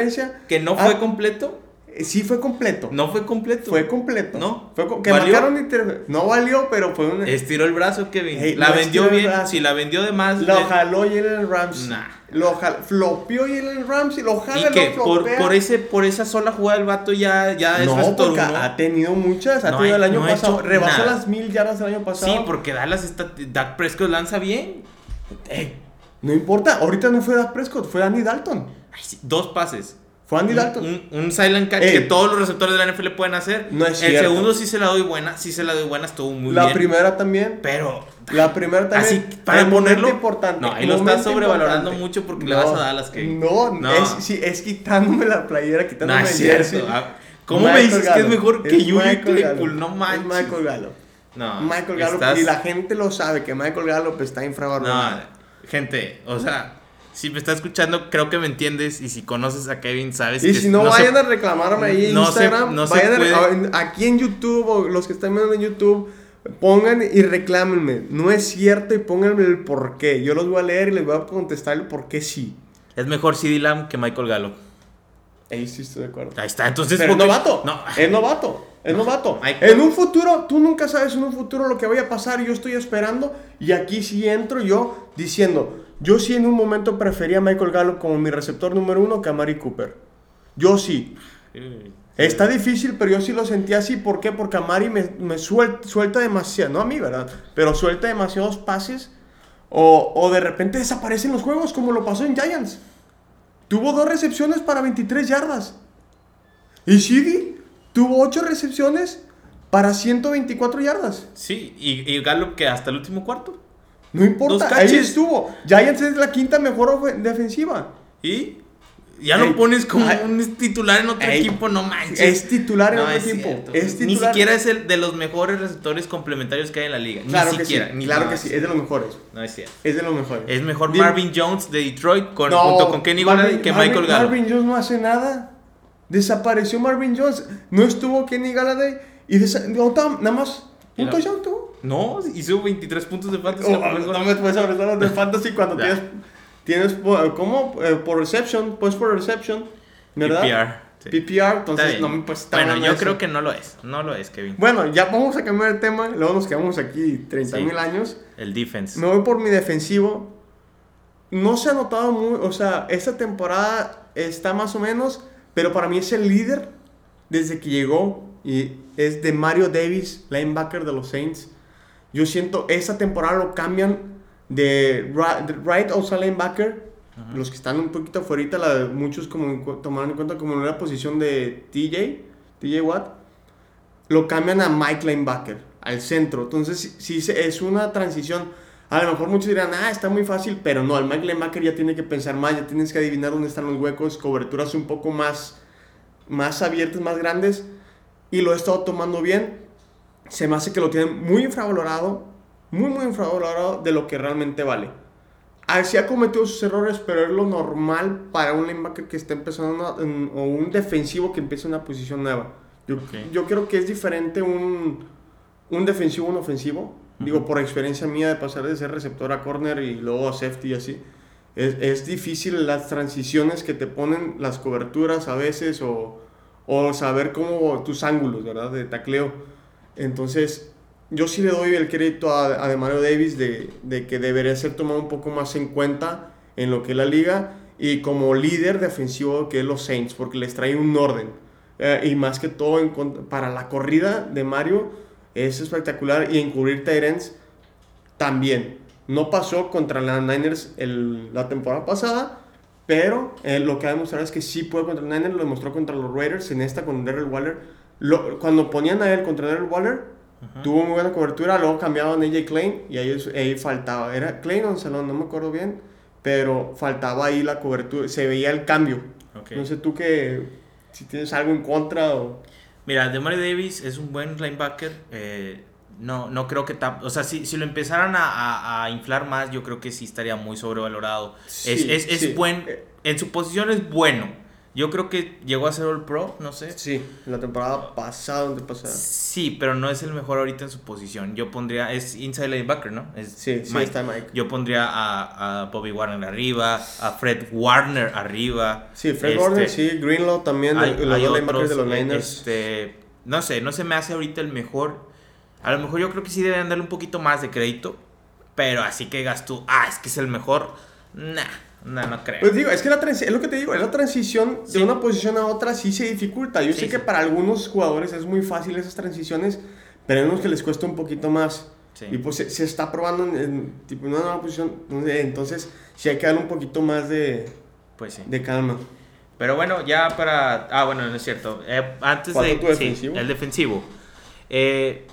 Que no fue completo. Eh, sí fue completo. No fue completo. Fue completo. No. Fue que marcaron No valió, pero fue un... Estiró el brazo, Kevin. la vendió bien. Si la vendió de más. Lo jaló y el Rams. Nah. Lo jaló. Flopió y el Rams y lo jaló. ¿Y que por, por, ese, por esa sola jugada el vato ya, ya no, es porque ha tenido muchas. Ha tenido el año pasado. Rebasó las mil yardas el año pasado. Sí, porque Dallas está. Dak Prescott lanza bien. no importa. Ahorita no fue Dak Prescott, fue Andy Dalton. dos pases. Fue Andy Dalton. Un, silent catch que todos los receptores de la NFL pueden hacer. No es cierto. El segundo sí se la doy buena, sí se la doy buena, estuvo muy bien. La primera también. Pero. La primera también. Así, para ponerlo. Importante. No, ahí lo estás sobrevalorando mucho porque le vas a Dallas que. No, no. Es, sí, es quitándome la playera, quitándome no, es cierto. Ah, ¿Cómo me dices que es mejor que Julian Claypool? No manches. Es Michael Gallup. No. Michael Gallup. Y la gente lo sabe que Michael Gallup está infravalorado. No, gente, o sea si me está escuchando, creo que me entiendes. Y si conoces a Kevin, sabes y si no, vayan a reclamarme ahí en Instagram, vayan aquí en YouTube o los que están viendo en YouTube, pongan y reclámenme. No es cierto y pónganme el por qué. Yo los voy a leer y les voy a contestar el por qué sí. Es mejor CD Lamb que Michael Gallo. Ahí sí estoy de acuerdo. Ahí está, entonces. Pero es novato. No. Es novato. Es novato. En un futuro, tú nunca sabes en un futuro lo que vaya a pasar. Yo estoy esperando. Y aquí sí entro yo diciendo yo sí en un momento prefería a Michael Gallup como mi receptor número uno que a Mari Cooper. Yo sí. Está difícil, pero yo sí lo sentía así. ¿Por qué? Porque a Mari me, suelta, demasiado. No a mí, ¿verdad? Pero suelta demasiados pases. O, de repente desaparecen los juegos, como lo pasó en Giants. Tuvo dos recepciones para 23 yardas. Y Shiggy tuvo ocho recepciones para 124 yardas. Sí, y, y Gallup que hasta el último cuarto. No importa, ahí estuvo. Giants es la quinta mejor defensiva. ¿Y? Ya lo pones como un titular en otro equipo, no manches. Es titular en otro equipo. Ni siquiera es el de los mejores receptores complementarios que hay en la liga. Claro ni que siquiera. Sí. claro que sí, es de los mejores. No es cierto. Es de los mejores. Es mejor Marvin Jones de Detroit con, junto con Kenny Galladay que Michael Gallup. Marvin Jones no hace nada. Desapareció Marvin Jones. No estuvo Kenny Galladay. Y nada más. Un touchdown tuvo. No, hizo 23 puntos de fantasy. Oh, no me puedes hablar de fantasy cuando tienes Tienes, ¿cómo? Eh, por reception, pues por reception, ¿verdad? PPR. PPR, entonces no me puedes estar Bueno, yo creo que no lo es, no lo es, Kevin. Bueno, ya vamos a cambiar el tema, luego nos quedamos aquí 30 mil años. El defense. Me voy por mi defensivo. No se ha notado muy, o sea, esta temporada está más o menos, pero para mí es el líder desde que llegó y es de Mario Davis, linebacker de los Saints. Yo siento, esta temporada lo cambian de right outside linebacker, los que están un poquito afuera, la, muchos como tomaron en cuenta como una posición de TJ, TJ Watt, lo cambian a Mike linebacker, al centro. Entonces, si, es una transición, a lo mejor muchos dirán, ah, está muy fácil, pero no, el Mike linebacker ya tiene que pensar más, ya tienes que adivinar dónde están los huecos, coberturas un poco más, más abiertas, más grandes, y lo he estado tomando bien. Se me hace que lo tienen muy infravalorado, muy, muy infravalorado de lo que realmente vale. Así ha cometido sus errores, pero es lo normal para un linebacker que está empezando o un defensivo que empieza una posición nueva. Yo, yo creo que es diferente un, un defensivo a un ofensivo. Digo, por experiencia mía de pasar de ser receptor a corner y luego a safety y así. Es, es difícil las transiciones que te ponen las coberturas a veces o, o saber cómo tus ángulos, ¿verdad? De tacleo. Entonces, yo sí le doy el crédito a, Mario Davis de, que debería ser tomado un poco más en cuenta en lo que es la liga y como líder defensivo que es los Saints, porque les trae un orden. Eh, y más que todo para la corrida de Mario es espectacular y encubrir Tyrants también. No pasó contra los Niners el, la temporada pasada, pero eh, lo que ha demostrado es que sí puede contra los Niners, lo demostró contra los Raiders en esta con Darrell Waller. Lo, cuando ponían a él contra Darrell Waller, Tuvo muy buena cobertura, luego cambiaron a AJ Klein y ahí, ahí faltaba. Era Klein o Salón, no me acuerdo bien, pero faltaba ahí la cobertura, se veía el cambio. No sé tú que si tienes algo en contra o... Mira, Mario Davis es un buen linebacker. Eh, no, no creo que... O sea, si, si lo empezaran a, a, inflar más, yo creo que sí estaría muy sobrevalorado. es es, es buen... Eh, en su posición es bueno yo creo que llegó a ser All Pro, no sé. Sí, la temporada pasada, donde pasada. Sí, pero no es el mejor ahorita en su posición. Yo pondría, es inside linebacker, ¿no? Es sí, sí, está Mike. Yo pondría a, a, Bobby Warner arriba, a Fred Warner arriba. Sí, Fred Warner, este, sí, Greenlaw también, hay, los linebackers de los Niners. Este, no sé, no se me hace ahorita el mejor. A lo mejor yo creo que sí deben darle un poquito más de crédito, pero así que digas tú, ah, es que es el mejor. Nah. No, no creo. Pues digo, es que la es lo que te digo, la transición de una posición a otra sí se dificulta. Yo sé que para algunos jugadores es muy fácil esas transiciones, pero hay unos que les cuesta un poquito más. Y pues se, está probando en, tipo, una nueva posición. Entonces, sí hay que darle un poquito más de, pues de calma. Pero bueno, ya para. Ah, bueno, no es cierto. Eh, antes de. Defensivo? el defensivo. Eh,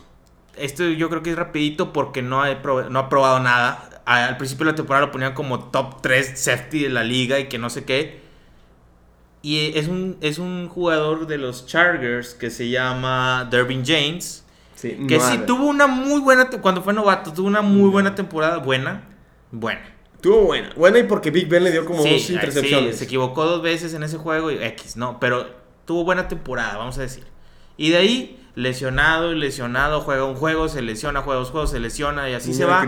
esto yo creo que es rapidito porque no, no ha probado nada al principio de la temporada lo ponían como top 3 safety de la liga y que no sé qué. Y es un, es un jugador de los Chargers que se llama Dervin James. que sí tuvo una muy buena, cuando fue novato, tuvo una muy buena temporada, buena, buena. Tuvo buena, buena y porque Big Ben le dio como dos intercepciones. Sí, se equivocó dos veces en ese juego y X, no, pero tuvo buena temporada, vamos a decir. Y de ahí lesionado y lesionado, juega un juego, se lesiona, juega dos juegos, se lesiona y así se va.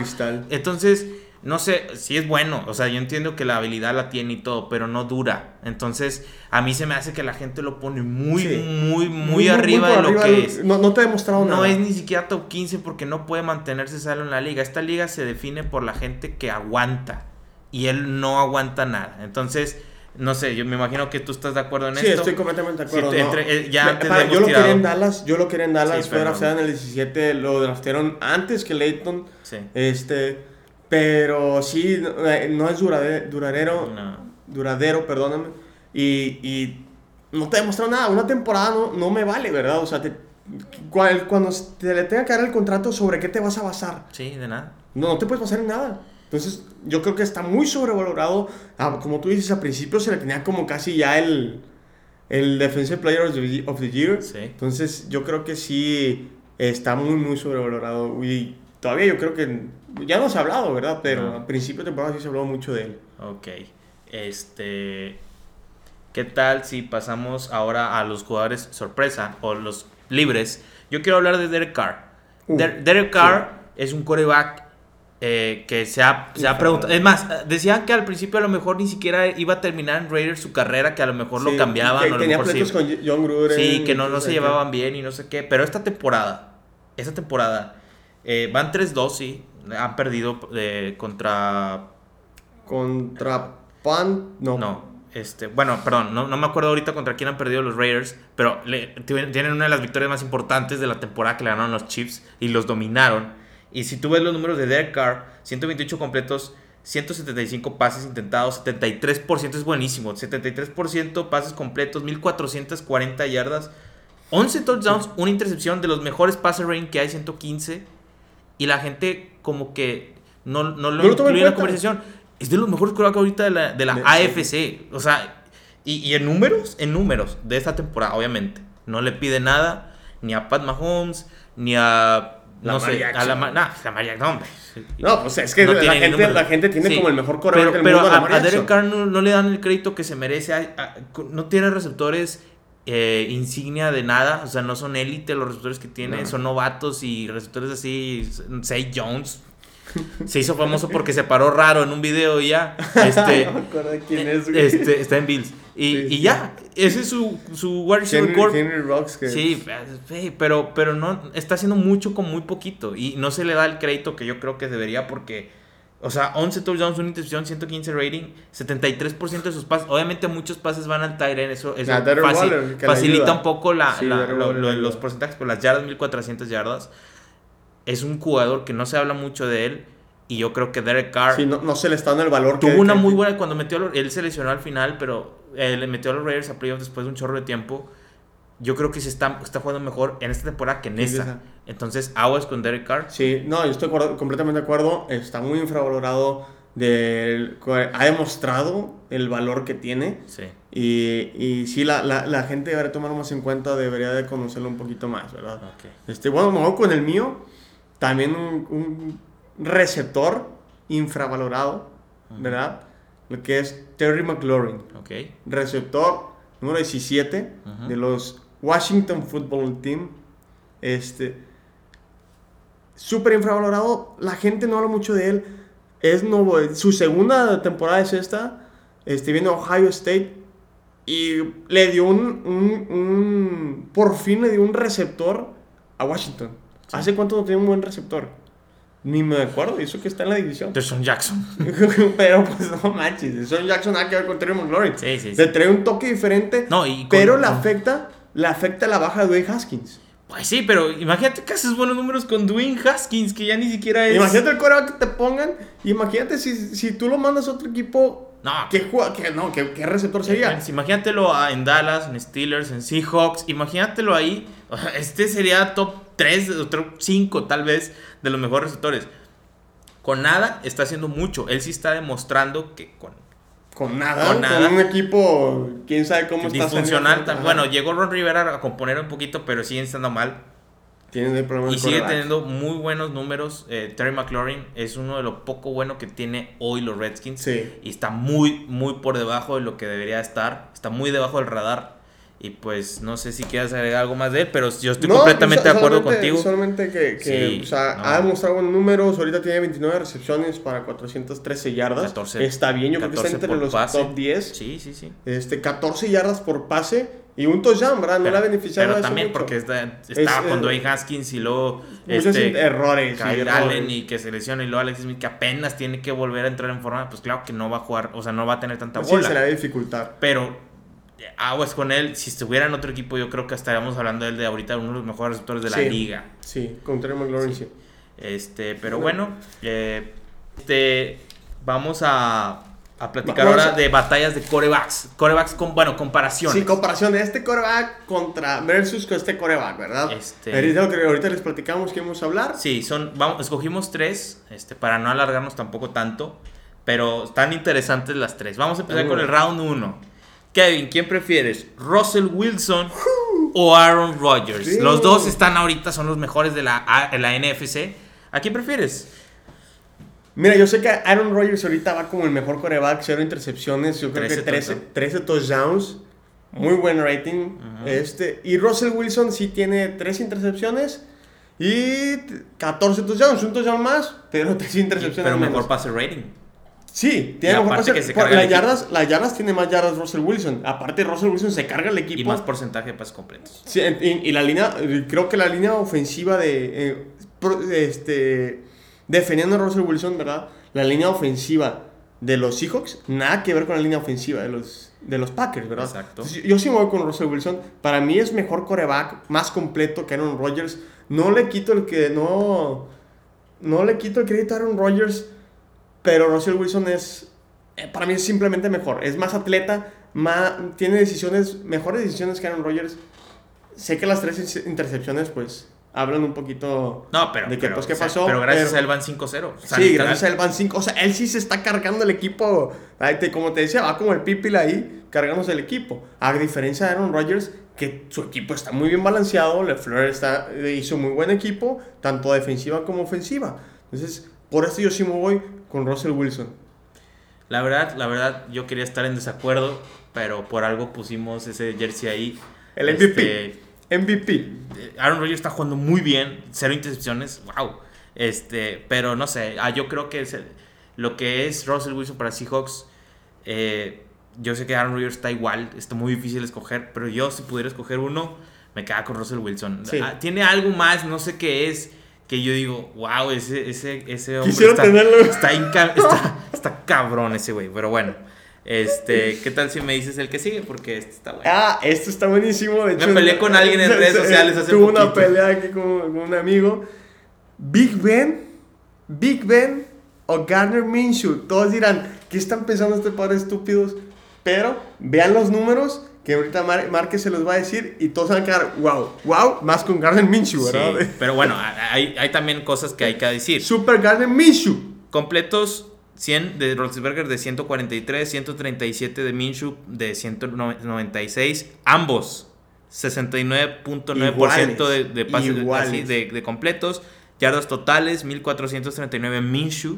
Entonces, no sé, si es bueno, o sea, yo entiendo que la habilidad la tiene y todo, pero no dura. Entonces, a mí se me hace que la gente lo pone muy, muy, muy, arriba de lo que es. No, no te he demostrado nada. No es ni siquiera top 15 porque no puede mantenerse solo en la liga. Esta liga se define por la gente que aguanta y él no aguanta nada. Entonces, no sé, yo me imagino que tú estás de acuerdo en esto. Sí, estoy completamente de acuerdo. Eh, ya yo lo quería en Dallas, yo lo quería en Dallas, fue drafteado en el 17, lo draftearon antes que Leighton. Sí. Este, pero sí, no, eh, es duradero, duradero, duradero, perdóname. Y, y no te demostrado nada, una temporada no, no me vale, ¿verdad? O sea, te, cuando te le tenga que dar el contrato, ¿sobre qué te vas a basar? Sí, de nada. No, no te puedes basar en nada. Entonces, yo creo que está muy sobrevalorado. Ah, como tú dices, a principio se le tenía como casi ya el, el Defensive Player of the Year. Entonces, yo creo que sí está muy, muy sobrevalorado. Y todavía yo creo que ya no se ha hablado, ¿verdad? Pero al principio de temporada sí se habló mucho de él. Ok. Este. ¿Qué tal si pasamos ahora a los jugadores sorpresa o los libres? Yo quiero hablar de Derek Carr. Uh, Derek Carr es un coreback eh, que se ha, se ha preguntado. Es más, decían que al principio a lo mejor ni siquiera iba a terminar en Raiders su carrera, que a lo mejor lo cambiaban. Que tenía sí. con John Gruden. Sí, que no, no se llevaban bien y no sé qué. Pero esta temporada, esta temporada, eh, van 3-2, sí. Han perdido eh, contra. Contra Pan. No. No. Este, bueno, perdón, no, no, me acuerdo ahorita contra quién han perdido los Raiders, pero tienen una de las victorias más importantes de la temporada que le ganaron los Chiefs y los dominaron. Y si tú ves los números de Derek Carr, 128 completos, 175 pases intentados, 73% es buenísimo, 73% pases completos, 1440 yardas, 11 touchdowns, una intercepción de los mejores passer rating que hay, 115. Y la gente como que no, no lo, incluye en la conversación es de los mejores que ahorita de la, de la AFC. O sea, y, en números, en números de esta temporada, obviamente. No le pide nada ni a Pat Mahomes, ni a. no sé, a la, nah, la María, no, hombre. No, pues es que la, gente, la, gente, tiene como el mejor corredor del pero mundo. Pero a, a, Derek Carr no, le dan el crédito que se merece. no tiene receptores eh, insignia de nada. O sea, no son élite los receptores que tiene. Son novatos y receptores así. Say Jones, se hizo famoso porque se paró raro en un video y ya. Este, no me acuerdo quién es, Este, está en Bills. Y, y ya, ese es su, su Sí, pero, pero no, está haciendo mucho con muy poquito. Y no se le da el crédito que yo creo que debería porque, o sea, 11 touchdowns, una intercepción, 115 rating, 73% de sus pases. Obviamente muchos pases van al Tyren, eso, eso facilita un poco la, los porcentajes, pero las yardas, 1400 yardas es un jugador que no se habla mucho de él. Y yo creo que Derek Carr. Sí, no, se le está dando el valor Tuvo una muy buena. Cuando metió. él se lesionó al final, pero él le metió a los Raiders a playoffs después de un chorro de tiempo. Yo creo que se está, está jugando mejor en esta temporada que en esta. Entonces, aguas con Derek Carr. Sí, no, yo estoy completamente de acuerdo. Está muy infravalorado. De, ha demostrado el valor que tiene. Sí. Y, y sí, la, la, la, gente debería tomarlo más en cuenta, debería de conocerlo un poquito más, ¿verdad? Okay. Este, bueno, me con el mío. También un, receptor infravalorado, ¿verdad? Lo que es Terry McLaurin. Okay. Receptor número 17 de los Washington Football Team. Este. Súper infravalorado. La gente no habla mucho de él. Es nuevo. Su segunda temporada es esta. Este, viene a Ohio State. Y le dio un, un, Por fin le dio un receptor a Washington. ¿Hace cuánto no tenía un buen receptor? Ni me acuerdo, eso que está en la división. De Son Jackson. pero pues no manches, Son Jackson nada que ver con Terry McLaurin. Sí, sí, sí. Le trae un toque diferente, no, y pero le afecta, le afecta la baja de Dwayne Haskins. Pues sí, pero imagínate que haces buenos números con Dwayne Haskins, que ya ni siquiera es... Imagínate el coreback que te pongan, imagínate si, si tú lo mandas a otro equipo... No, ¿Qué, no, ¿qué, ¿qué, receptor sería? imagínatelo en Dallas, en Steelers, en Seahawks. Imagínatelo ahí. Este sería top 3, top 5 tal vez de los mejores receptores. Con nada está haciendo mucho. Él sí está demostrando que con con nada, con, nada. un equipo, quién sabe cómo está Disfuncional. Bueno, llegó Ron Rivera a componer un poquito, pero sigue estando mal. Tiene problemas Y sigue teniendo muy buenos números. Eh, Terry McLaurin es uno de lo poco bueno que tiene hoy los Redskins. Sí. Y está muy, muy por debajo de lo que debería estar. Está muy debajo del radar. Y pues no sé si quieras agregar algo más de él, pero yo estoy completamente de acuerdo contigo. Solamente que, que o sea, ha demostrado buenos números. Ahorita tiene 29 recepciones para 413 yardas. 14, está bien, yo creo que está entre los top 10. Sí, sí, sí. Este, 14 yardas por pase y un touchdown, ¿verdad? No le ha beneficiado Pero también porque está, estaba con Dwayne Haskins y luego. Este, errores. Kyle Allen y que se lesiona y luego Alex Smith que apenas tiene que volver a entrar en forma. Pues claro que no va a jugar, o sea, no va a tener tanta bola. Sí, se le va a dificultar. Pero aguas con él. Si estuviera en otro equipo, yo creo que estaríamos hablando de él de ahorita, uno de los mejores receptores de la liga. Sí, con Terry McLaurin, sí. Este, pero bueno, eh, este, vamos a, a platicar ahora de batallas de corebacks. Corebacks con, bueno, comparaciones. Sí, comparación de este coreback contra versus con este coreback, ¿verdad? Este... Ahorita, les platicamos que vamos a hablar. Sí, son, vamos, escogimos tres, este, para no alargarnos tampoco tanto, pero están interesantes las tres. Vamos a empezar con el round 1. Kevin, ¿quién prefieres? ¿Russell Wilson o Aaron Rodgers? Los dos están ahorita, son los mejores de la, de la NFC. ¿A quién prefieres? Mira, yo sé que Aaron Rodgers ahorita va como el mejor coreback, cero intercepciones, yo creo que 13, 13 touchdowns, muy buen rating. este, y Russell Wilson sí tiene 3 intercepciones y 14 touchdowns, un touchdown más, pero 3 intercepciones. Pero mejor pase rating. Sí, tiene mejor. Que las, yardas, las yardas tiene más yardas Russell Wilson. Aparte, Russell Wilson se carga el equipo. Y más porcentaje de pases completos. Sí, y, la línea, creo que la línea ofensiva de. Eh, este defendiendo a Russell Wilson, ¿verdad? La línea ofensiva de los Seahawks, nada que ver con la línea ofensiva de los, de los Packers, ¿verdad? Exacto. yo sí me voy con Russell Wilson. Para mí es mejor coreback, más completo que Aaron Rodgers. No le quito el que no. No le quito el crédito a Aaron Rodgers, pero Russell Wilson es. Eh, para mí es simplemente mejor. Es más atleta, más, tiene decisiones, mejores decisiones que Aaron Rodgers. Sé que las tres intercepciones, pues, hablan un poquito no, pero, de que, pues, qué pasó. Pero gracias a él van 5-0. Sí, gracias a él van 5. O sea, él sí se está cargando el equipo. Como te decía, va como el pipil ahí, cargándose el equipo. A diferencia de Aaron Rodgers, que su equipo está muy bien balanceado. LeFleur está, hizo muy buen equipo, tanto defensiva como ofensiva. Entonces, por eso yo sí me voy con Russell Wilson. La verdad, la verdad, yo quería estar en desacuerdo, pero por algo pusimos ese jersey ahí. El MVP. Este, MVP. Aaron Rodgers está jugando muy bien, cero intercepciones, wow. Este, pero no sé, ah, yo creo que lo que es Russell Wilson para Seahawks, eh, yo sé que Aaron Rodgers está igual, está muy difícil escoger, pero yo si pudiera escoger uno, me queda con Russell Wilson. Ah, tiene algo más, no sé qué es, que yo digo, wow, ese, ese, ese hombre está, está, está cabrón ese güey, pero bueno. Este, ¿qué tal si me dices el que sigue? Porque este está bueno. Ah, esto está buenísimo. De hecho, me peleé con alguien en redes sociales hace Tuve una pelea aquí con, un amigo. Big Ben, Big Ben o Garner Minshew. Todos dirán, ¿qué están pensando este par de estúpidos? Pero vean los números que ahorita Mar se los va a decir y todos van a quedar, wow, wow, más con Garner Minshew, ¿verdad? Sí, pero bueno, hay, hay también cosas que hay que decir. Super Garner Minshew. Completos 100 de Roethlisberger de 143, 137 de Minshew de 196, ambos 69.9% de, de pases de, de, completos, yardas totales 1439 Minshew,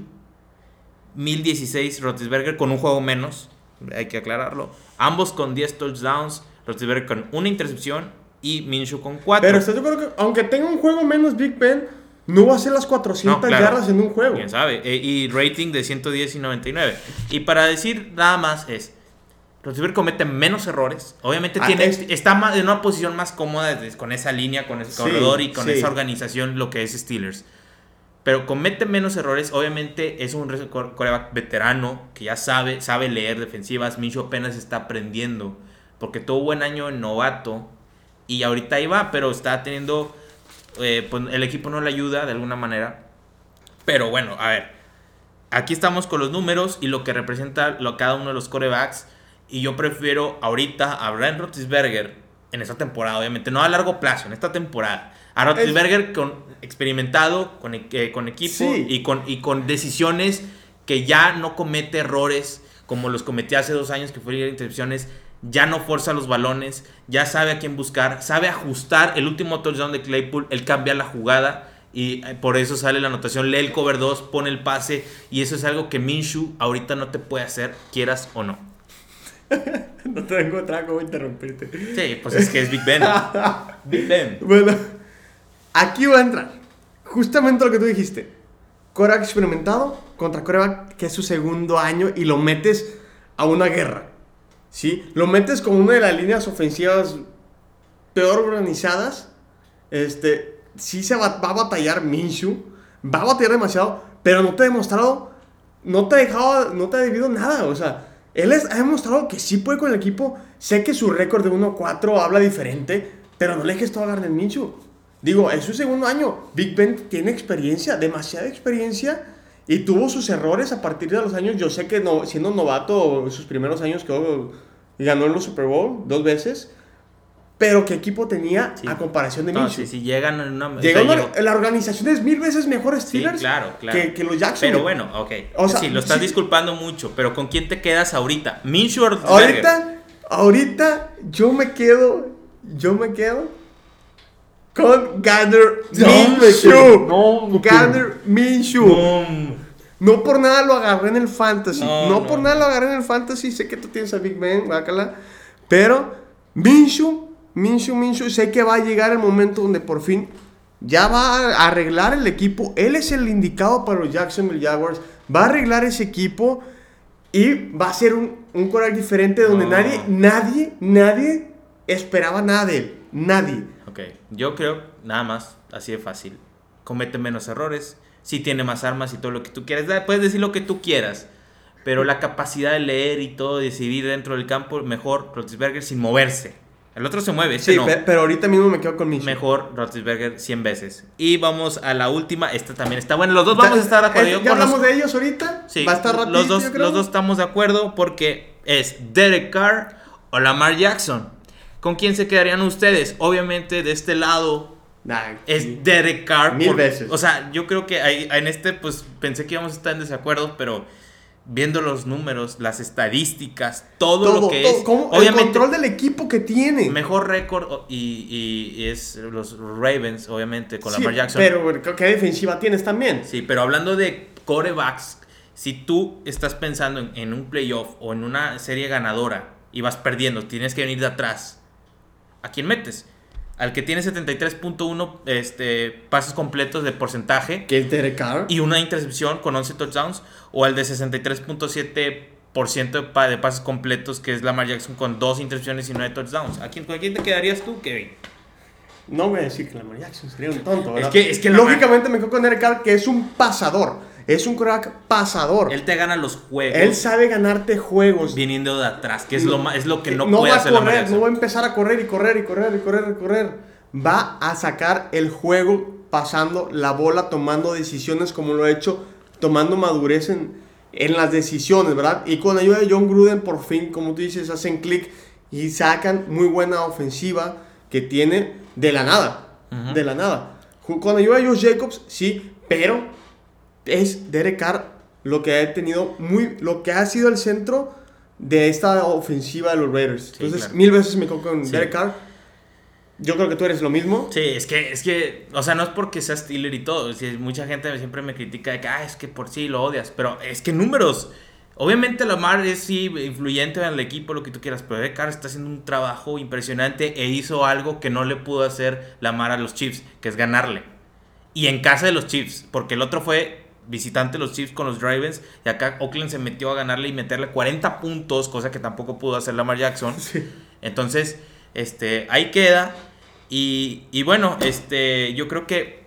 1016 Roethlisberger con un juego menos, hay que aclararlo, ambos con 10 touchdowns, Roethlisberger con una intercepción y Minshew con 4. Pero yo creo que aunque tenga un juego menos Big Ben no va a ser las 400 yardas en un juego. Quién sabe. E, y rating de 110 y 99. Y para decir nada más es. Roethlisberger comete menos errores. Obviamente ah, tiene, está en una posición más cómoda con esa línea, con ese corredor y con esa organización, lo que es Steelers. Pero comete menos errores. Obviamente es un coreback veterano que ya sabe, sabe leer defensivas. Micho apenas está aprendiendo. Porque tuvo buen año en novato. Y ahorita ahí va, pero está teniendo eh, pues el equipo no le ayuda de alguna manera. Pero bueno, a ver. Aquí estamos con los números y lo que representa lo, cada uno de los corebacks. Y yo prefiero ahorita a Brian Roethlisberger en esta temporada, obviamente. No a largo plazo, en esta temporada. A Roethlisberger con, experimentado, con, eh, con equipo y, con, y con decisiones que ya no comete errores como los cometí hace dos años que fue intercepciones ya no fuerza los balones, ya sabe a quién buscar, sabe ajustar el último touchdown de Claypool, él cambia la jugada y eh, por eso sale la anotación, lee el cover 2, pone el pase y eso es algo que Minshu ahorita no te puede hacer, quieras o no. no te vengo a cómo interrumpirte. Sí, pues es que es Big Ben. Big Ben. Bueno, aquí va a entrar justamente lo que tú dijiste. Coreback experimentado contra coreback que es su segundo año y lo metes a una guerra. ¿sí? Lo metes con una de las líneas ofensivas peor organizadas, este, sí se va, a batallar Minshew, va a batallar demasiado, pero no te ha demostrado, no te ha dejado, no te ha debido nada, o sea, él ha demostrado que sí puede con el equipo, sé que su récord de 1-4 habla diferente, pero no le dejes todo a Garner Minshew. Digo, es su segundo año, Big Ben tiene experiencia, demasiada experiencia, y tuvo sus errores a partir de los años. Yo sé que no, siendo novato, sus primeros años que ganó en los Super Bowl dos veces. Pero qué equipo tenía a comparación de no, Minshew. Si, llegan en una. la organización es mil veces mejor Steelers claro, claro. Que, los Jackson. Pero bueno, ok. O sea, sí, lo estás disculpando mucho. Pero ¿con quién te quedas ahorita? ¿Minshew o Ahorita, ahorita yo me quedo. Yo me quedo con Gander Minshew. No, Gander Minshew. No. por nada lo agarré en el fantasy. No, por nada lo agarré en el fantasy. Sé que tú tienes a Big Ben, bácala. Pero Minshew, Minshew, Minshew, sé que va a llegar el momento donde por fin ya va a arreglar el equipo. Él es el indicado para los Jacksonville Jaguars. Va a arreglar ese equipo y va a ser un, un coral diferente donde nadie, nadie, nadie esperaba nada de él. Nadie. Ok, yo creo nada más, así de fácil. Comete menos errores, si tiene más armas y todo lo que tú quieras. Puedes decir lo que tú quieras, pero la capacidad de leer y todo, decidir dentro del campo, mejor Rotisberger sin moverse. El otro se mueve, sí, pero ahorita mismo me quedo con mi Mejor Rotisberger 100 veces. Y vamos a la última, esta también está buena. Los dos vamos a estar de acuerdo. ¿Ya hablamos de ellos ahorita? Sí, Va a estar los, dos, los dos estamos de acuerdo porque es Derek Carr o Lamar Jackson. ¿Con quién se quedarían ustedes? Obviamente de este lado es Derek Carr. Mil veces. O sea, yo creo que ahí, en este pues pensé que íbamos a estar en desacuerdo, pero viendo los números, las estadísticas, todo, lo que es. el control del equipo que tiene. Mejor récord y, es los Ravens, obviamente, con Lamar Jackson. Pero ¿qué defensiva tienes también? Sí, pero hablando de corebacks, si tú estás pensando en, en un playoff o en una serie ganadora y vas perdiendo, tienes que venir de atrás ¿a quién metes? Al que tiene 73.1 este, pases completos de porcentaje. Que es Derek Carr. Y una intercepción con 11 touchdowns. O al de 63.7% de pases completos, que es Lamar Jackson con dos intercepciones y 9 touchdowns. ¿A quién, ¿Con quién te quedarías tú, Kevin? No voy a decir que Lamar Jackson sería un tonto. ¿verdad? Es que, es que Lógicamente me quedo con Derek Carr, que es un pasador. Es un crack pasador. Él te gana los juegos. Él sabe ganarte juegos. Viniendo de atrás, que es, lo, es lo que no, puede va a correr, No va a empezar a correr y correr y correr y correr y correr. Va a sacar el juego pasando la bola, tomando decisiones como lo ha hecho, tomando madurez en, en las decisiones, ¿verdad? Y con ayuda de John Gruden, por fin, como tú dices, hacen clic y sacan muy buena ofensiva que tiene de la nada. De la nada. Con ayuda de Josh Jacobs, sí, pero es Derek Carr lo que ha tenido muy, lo que ha sido el centro de esta ofensiva de los Raiders. Entonces, mil veces me cojo con Derek Carr. Yo creo que tú eres lo mismo. Sí, es que, es que, o sea, no es porque sea Steeler y todo. mucha gente siempre me critica de que, ah, es que por sí lo odias. Pero es que números. Obviamente Lamar es sí influyente en el equipo, lo que tú quieras, pero Derek Carr está haciendo un trabajo impresionante e hizo algo que no le pudo hacer Lamar a los Chiefs, que es ganarle. Y en casa de los Chiefs, porque el otro fue visitante los Chiefs con los Ravens y acá Oakland se metió a ganarle y meterle 40 puntos, cosa que tampoco pudo hacer Lamar Jackson. Entonces, este, ahí queda. Y, y, bueno, este, yo creo que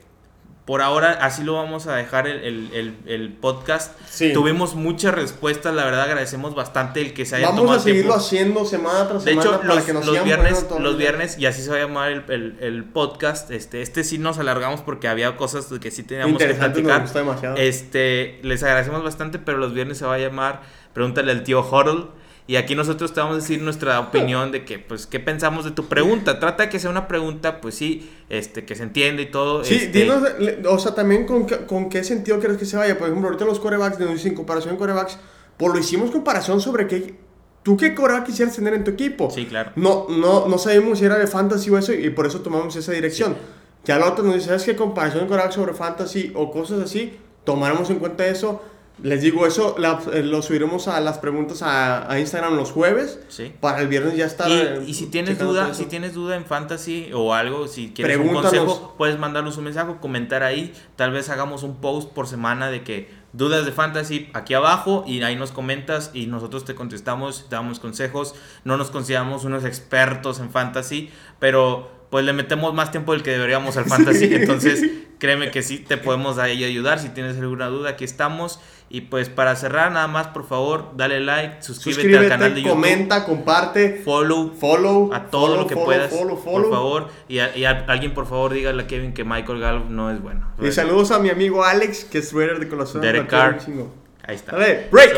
por ahora así lo vamos a dejar el, podcast. Tuvimos muchas respuestas, la verdad agradecemos bastante el que se haya vamos tomado a seguirlo haciendo semana tras semana. De hecho, los, que nos los viernes, los viernes, y así se va a llamar el, podcast, este, este sí nos alargamos porque había cosas que sí teníamos que platicar. Este, les agradecemos bastante, pero los viernes se va a llamar Pregúntale al tío Huddle. Y aquí nosotros te vamos a decir nuestra opinión de que, pues, qué pensamos de tu pregunta. Trata de que sea una pregunta, pues sí, este, que se entiende y todo. Sí, este... dinos, o sea, también con, con, qué sentido crees que se vaya. Por ejemplo, ahorita los corebacks, en comparación con corebacks, pues lo hicimos comparación sobre qué, tú qué coreback quisieras tener en tu equipo. Sí, claro. No, no, no sabemos si era de fantasy o eso, y por eso tomamos esa dirección. Ya la otra nos dice, ¿sabes qué comparación de coreback sobre fantasy o cosas así? Tomáramos en cuenta eso les digo, eso eh, lo subiremos a las preguntas a, Instagram los jueves. Sí. Para el viernes ya estar. Y, eh, y si tienes duda, si tienes duda en fantasy o algo, si quieres un consejo, puedes mandarnos un mensaje, comentar ahí. Tal vez hagamos un post por semana de que dudas de fantasy aquí abajo y ahí nos comentas y nosotros te contestamos, te damos consejos. No nos consideramos unos expertos en fantasy, pero pues le metemos más tiempo del que deberíamos al fantasy. Entonces créeme que sí, te podemos ahí ayudar. Si tienes alguna duda, aquí estamos. Y pues para cerrar, nada más, por favor, dale like, suscríbete, al canal de YouTube. Comenta, comparte. Follow. Follow. A todo lo que puedas. Por favor. Y, alguien, por favor, dígale a Kevin que Michael Gallup no es bueno. Y saludos a mi amigo Alex, que es Raider de corazón. Derek Carr. Ahí está. Dale, break.